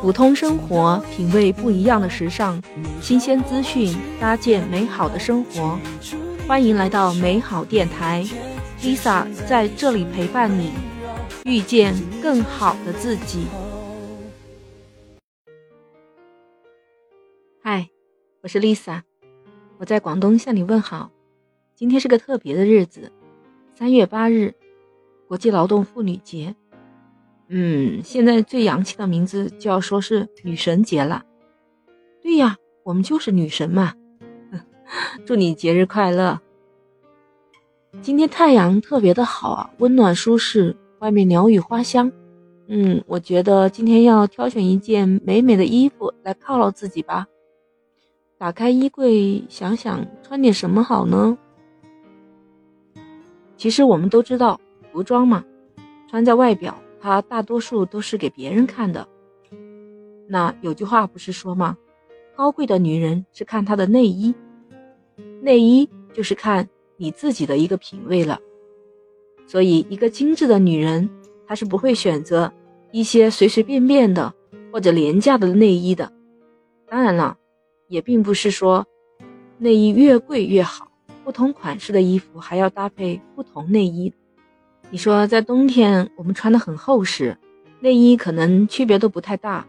普通生活，品味不一样的时尚，新鲜资讯，搭建美好的生活。欢迎来到美好电台，Lisa 在这里陪伴你，遇见更好的自己。嗨，我是 Lisa，我在广东向你问好。今天是个特别的日子，三月八日，国际劳动妇女节。嗯，现在最洋气的名字就要说是女神节了。对呀，我们就是女神嘛。祝你节日快乐！今天太阳特别的好啊，温暖舒适，外面鸟语花香。嗯，我觉得今天要挑选一件美美的衣服来犒劳自己吧。打开衣柜，想想穿点什么好呢？其实我们都知道，服装嘛，穿在外表。它大多数都是给别人看的。那有句话不是说吗？高贵的女人是看她的内衣，内衣就是看你自己的一个品味了。所以，一个精致的女人，她是不会选择一些随随便便的或者廉价的内衣的。当然了，也并不是说内衣越贵越好，不同款式的衣服还要搭配不同内衣。你说在冬天我们穿的很厚实，内衣可能区别都不太大，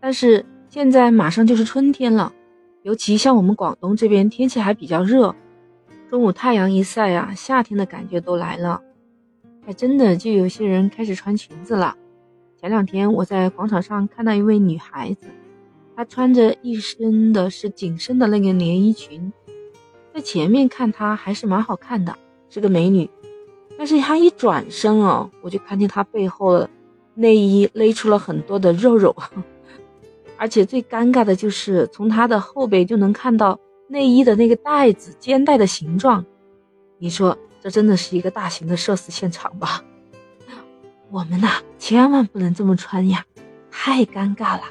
但是现在马上就是春天了，尤其像我们广东这边天气还比较热，中午太阳一晒呀，夏天的感觉都来了，还真的就有些人开始穿裙子了。前两天我在广场上看到一位女孩子，她穿着一身的是紧身的那个连衣裙，在前面看她还是蛮好看的，是个美女。但是他一转身哦，我就看见他背后的内衣勒出了很多的肉肉，而且最尴尬的就是从他的后背就能看到内衣的那个带子肩带的形状。你说这真的是一个大型的社死现场吧？我们呐，千万不能这么穿呀，太尴尬了。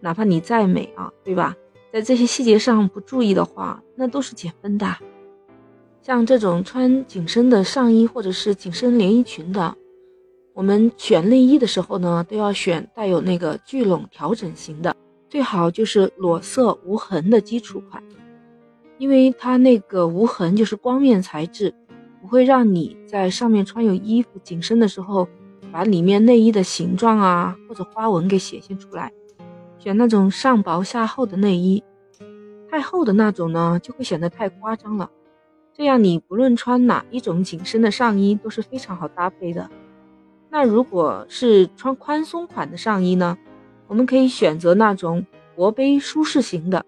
哪怕你再美啊，对吧？在这些细节上不注意的话，那都是减分的。像这种穿紧身的上衣或者是紧身连衣裙的，我们选内衣的时候呢，都要选带有那个聚拢调整型的，最好就是裸色无痕的基础款，因为它那个无痕就是光面材质，不会让你在上面穿有衣服紧身的时候，把里面内衣的形状啊或者花纹给显现出来。选那种上薄下厚的内衣，太厚的那种呢，就会显得太夸张了。这样，你不论穿哪一种紧身的上衣都是非常好搭配的。那如果是穿宽松款的上衣呢？我们可以选择那种薄杯舒适型的。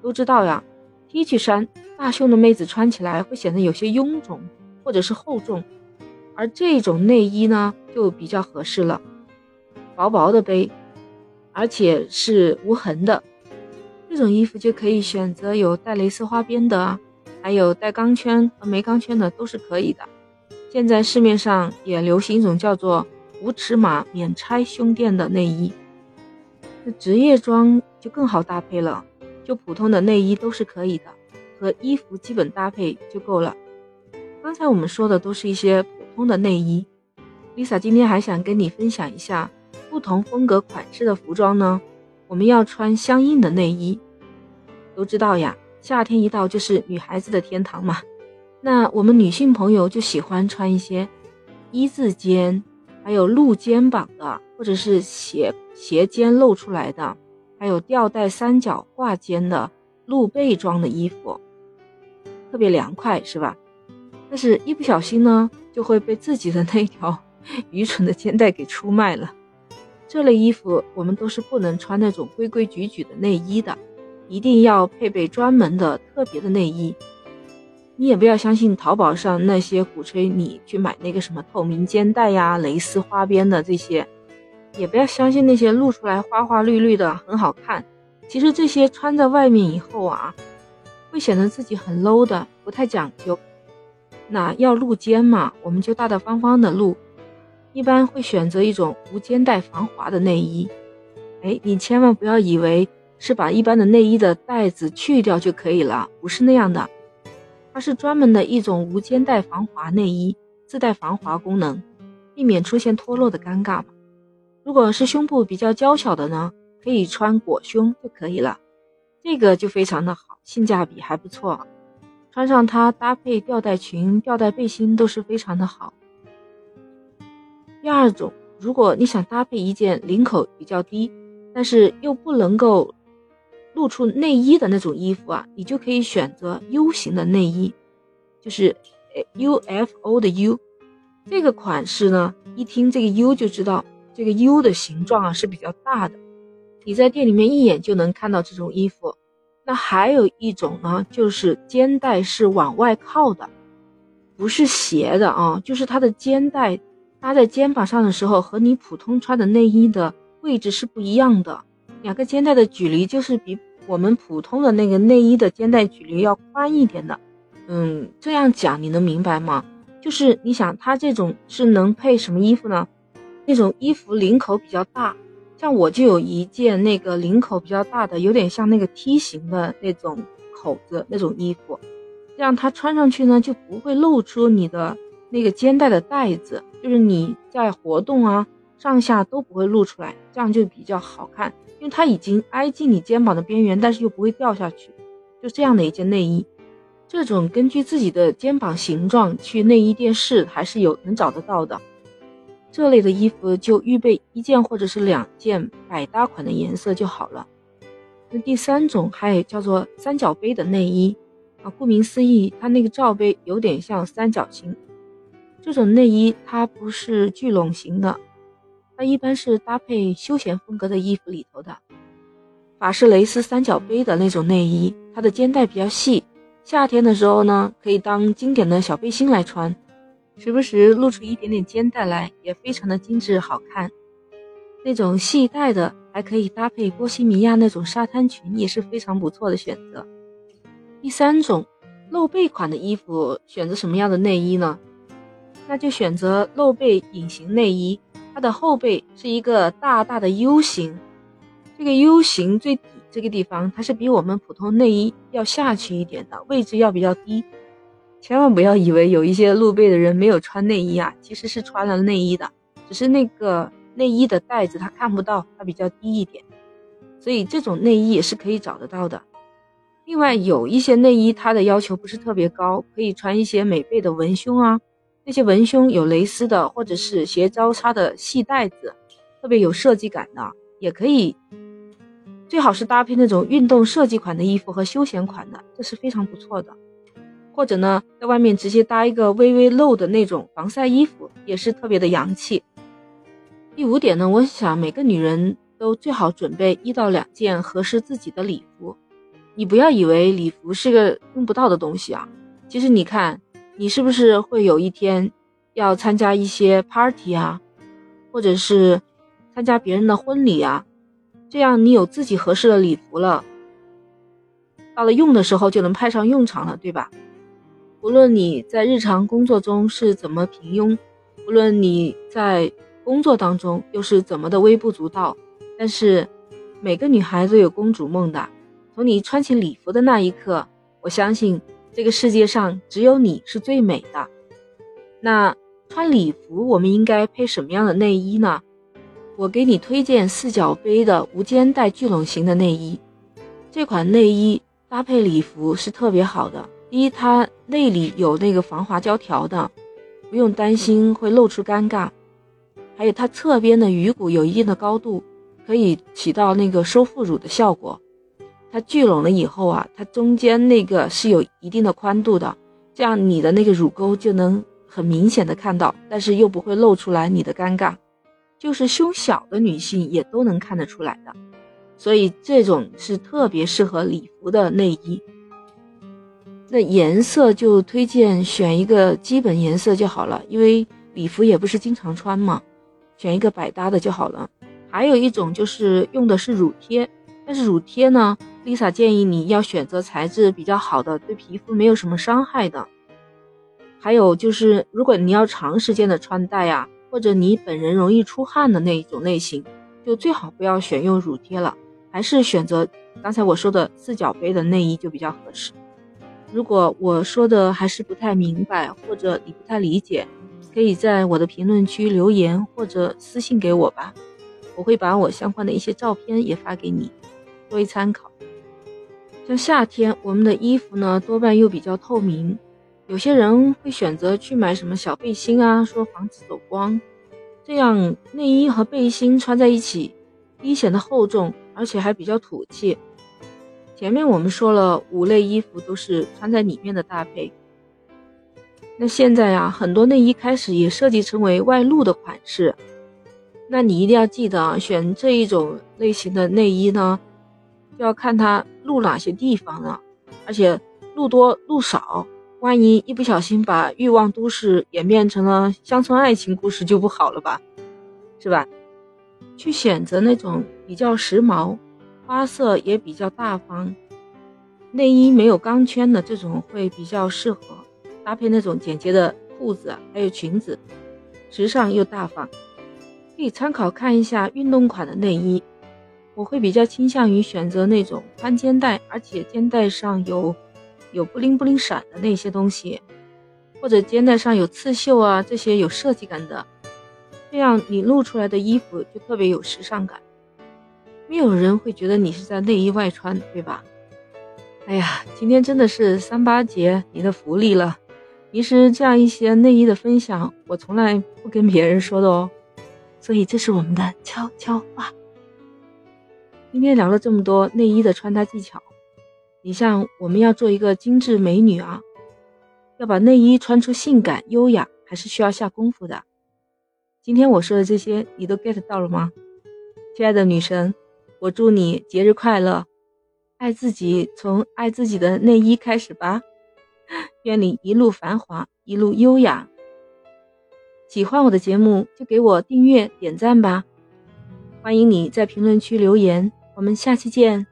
都知道呀，T 恤衫大胸的妹子穿起来会显得有些臃肿或者是厚重，而这种内衣呢就比较合适了，薄薄的杯，而且是无痕的。这种衣服就可以选择有带蕾丝花边的。还有带钢圈和没钢圈的都是可以的。现在市面上也流行一种叫做无尺码免拆胸垫的内衣。那职业装就更好搭配了，就普通的内衣都是可以的，和衣服基本搭配就够了。刚才我们说的都是一些普通的内衣，Lisa 今天还想跟你分享一下不同风格款式的服装呢。我们要穿相应的内衣，都知道呀。夏天一到就是女孩子的天堂嘛，那我们女性朋友就喜欢穿一些一字肩，还有露肩膀的，或者是斜斜肩露出来的，还有吊带三角挂肩的露背装的衣服，特别凉快，是吧？但是，一不小心呢，就会被自己的那条愚蠢的肩带给出卖了。这类衣服我们都是不能穿那种规规矩矩的内衣的。一定要配备专门的特别的内衣，你也不要相信淘宝上那些鼓吹你去买那个什么透明肩带呀、蕾丝花边的这些，也不要相信那些露出来花花绿绿的很好看，其实这些穿在外面以后啊，会显得自己很 low 的，不太讲究。那要露肩嘛，我们就大大方方的露，一般会选择一种无肩带防滑的内衣。哎，你千万不要以为。是把一般的内衣的带子去掉就可以了，不是那样的，它是专门的一种无肩带防滑内衣，自带防滑功能，避免出现脱落的尴尬。如果是胸部比较娇小的呢，可以穿裹胸就可以了，这个就非常的好，性价比还不错，穿上它搭配吊带裙、吊带背心都是非常的好。第二种，如果你想搭配一件领口比较低，但是又不能够露出内衣的那种衣服啊，你就可以选择 U 型的内衣，就是 UFO 的 U。这个款式呢，一听这个 U 就知道这个 U 的形状啊是比较大的，你在店里面一眼就能看到这种衣服。那还有一种呢，就是肩带是往外靠的，不是斜的啊，就是它的肩带。搭在肩膀上的时候，和你普通穿的内衣的位置是不一样的。两个肩带的距离就是比我们普通的那个内衣的肩带距离要宽一点的。嗯，这样讲你能明白吗？就是你想，它这种是能配什么衣服呢？那种衣服领口比较大，像我就有一件那个领口比较大的，有点像那个梯形的那种口子那种衣服，这样它穿上去呢就不会露出你的。那个肩带的带子，就是你在活动啊，上下都不会露出来，这样就比较好看，因为它已经挨近你肩膀的边缘，但是又不会掉下去，就这样的一件内衣。这种根据自己的肩膀形状去内衣店试，还是有能找得到的。这类的衣服就预备一件或者是两件百搭款的颜色就好了。那第三种还有叫做三角杯的内衣啊，顾名思义，它那个罩杯有点像三角形。这种内衣它不是聚拢型的，它一般是搭配休闲风格的衣服里头的。法式蕾丝三角杯的那种内衣，它的肩带比较细，夏天的时候呢，可以当经典的小背心来穿，时不时露出一点点肩带来，也非常的精致好看。那种细带的还可以搭配波西米亚那种沙滩裙，也是非常不错的选择。第三种，露背款的衣服，选择什么样的内衣呢？那就选择露背隐形内衣，它的后背是一个大大的 U 型，这个 U 型最底这个地方，它是比我们普通内衣要下去一点的位置要比较低。千万不要以为有一些露背的人没有穿内衣啊，其实是穿了内衣的，只是那个内衣的带子它看不到，它比较低一点，所以这种内衣也是可以找得到的。另外有一些内衣它的要求不是特别高，可以穿一些美背的文胸啊。那些文胸有蕾丝的，或者是斜交叉的细带子，特别有设计感的，也可以。最好是搭配那种运动设计款的衣服和休闲款的，这是非常不错的。或者呢，在外面直接搭一个微微露的那种防晒衣服，也是特别的洋气。第五点呢，我想每个女人都最好准备一到两件合适自己的礼服。你不要以为礼服是个用不到的东西啊，其实你看。你是不是会有一天要参加一些 party 啊，或者是参加别人的婚礼啊？这样你有自己合适的礼服了，到了用的时候就能派上用场了，对吧？无论你在日常工作中是怎么平庸，无论你在工作当中又是怎么的微不足道，但是每个女孩子有公主梦的。从你穿起礼服的那一刻，我相信。这个世界上只有你是最美的。那穿礼服，我们应该配什么样的内衣呢？我给你推荐四角杯的无肩带聚拢型的内衣。这款内衣搭配礼服是特别好的。第一，它内里有那个防滑胶条的，不用担心会露出尴尬。还有它侧边的鱼骨有一定的高度，可以起到那个收副乳的效果。它聚拢了以后啊，它中间那个是有一定的宽度的，这样你的那个乳沟就能很明显的看到，但是又不会露出来你的尴尬，就是胸小的女性也都能看得出来的，所以这种是特别适合礼服的内衣。那颜色就推荐选一个基本颜色就好了，因为礼服也不是经常穿嘛，选一个百搭的就好了。还有一种就是用的是乳贴，但是乳贴呢。Lisa 建议你要选择材质比较好的，对皮肤没有什么伤害的。还有就是，如果你要长时间的穿戴呀，或者你本人容易出汗的那一种类型，就最好不要选用乳贴了，还是选择刚才我说的四角杯的内衣就比较合适。如果我说的还是不太明白，或者你不太理解，可以在我的评论区留言或者私信给我吧。我会把我相关的一些照片也发给你，作为参考。像夏天，我们的衣服呢多半又比较透明，有些人会选择去买什么小背心啊，说防止走光。这样内衣和背心穿在一起，一显得厚重，而且还比较土气。前面我们说了，五类衣服都是穿在里面的搭配。那现在呀，很多内衣开始也设计成为外露的款式。那你一定要记得啊，选这一种类型的内衣呢，就要看它露哪些地方了，而且露多露少，万一一不小心把《欲望都市》演变成了乡村爱情故事就不好了吧，是吧？去选择那种比较时髦、花色也比较大方、内衣没有钢圈的这种会比较适合。搭配那种简洁的裤子，还有裙子，时尚又大方，可以参考看一下运动款的内衣。我会比较倾向于选择那种宽肩带，而且肩带上有有布灵布灵闪的那些东西，或者肩带上有刺绣啊这些有设计感的，这样你露出来的衣服就特别有时尚感，没有人会觉得你是在内衣外穿，对吧？哎呀，今天真的是三八节你的福利了。其实这样一些内衣的分享，我从来不跟别人说的哦，所以这是我们的悄悄话。今天聊了这么多内衣的穿搭技巧，你像我们要做一个精致美女啊，要把内衣穿出性感优雅，还是需要下功夫的。今天我说的这些，你都 get 到了吗？亲爱的女神，我祝你节日快乐，爱自己，从爱自己的内衣开始吧。愿你一路繁华，一路优雅。喜欢我的节目就给我订阅、点赞吧。欢迎你在评论区留言，我们下期见。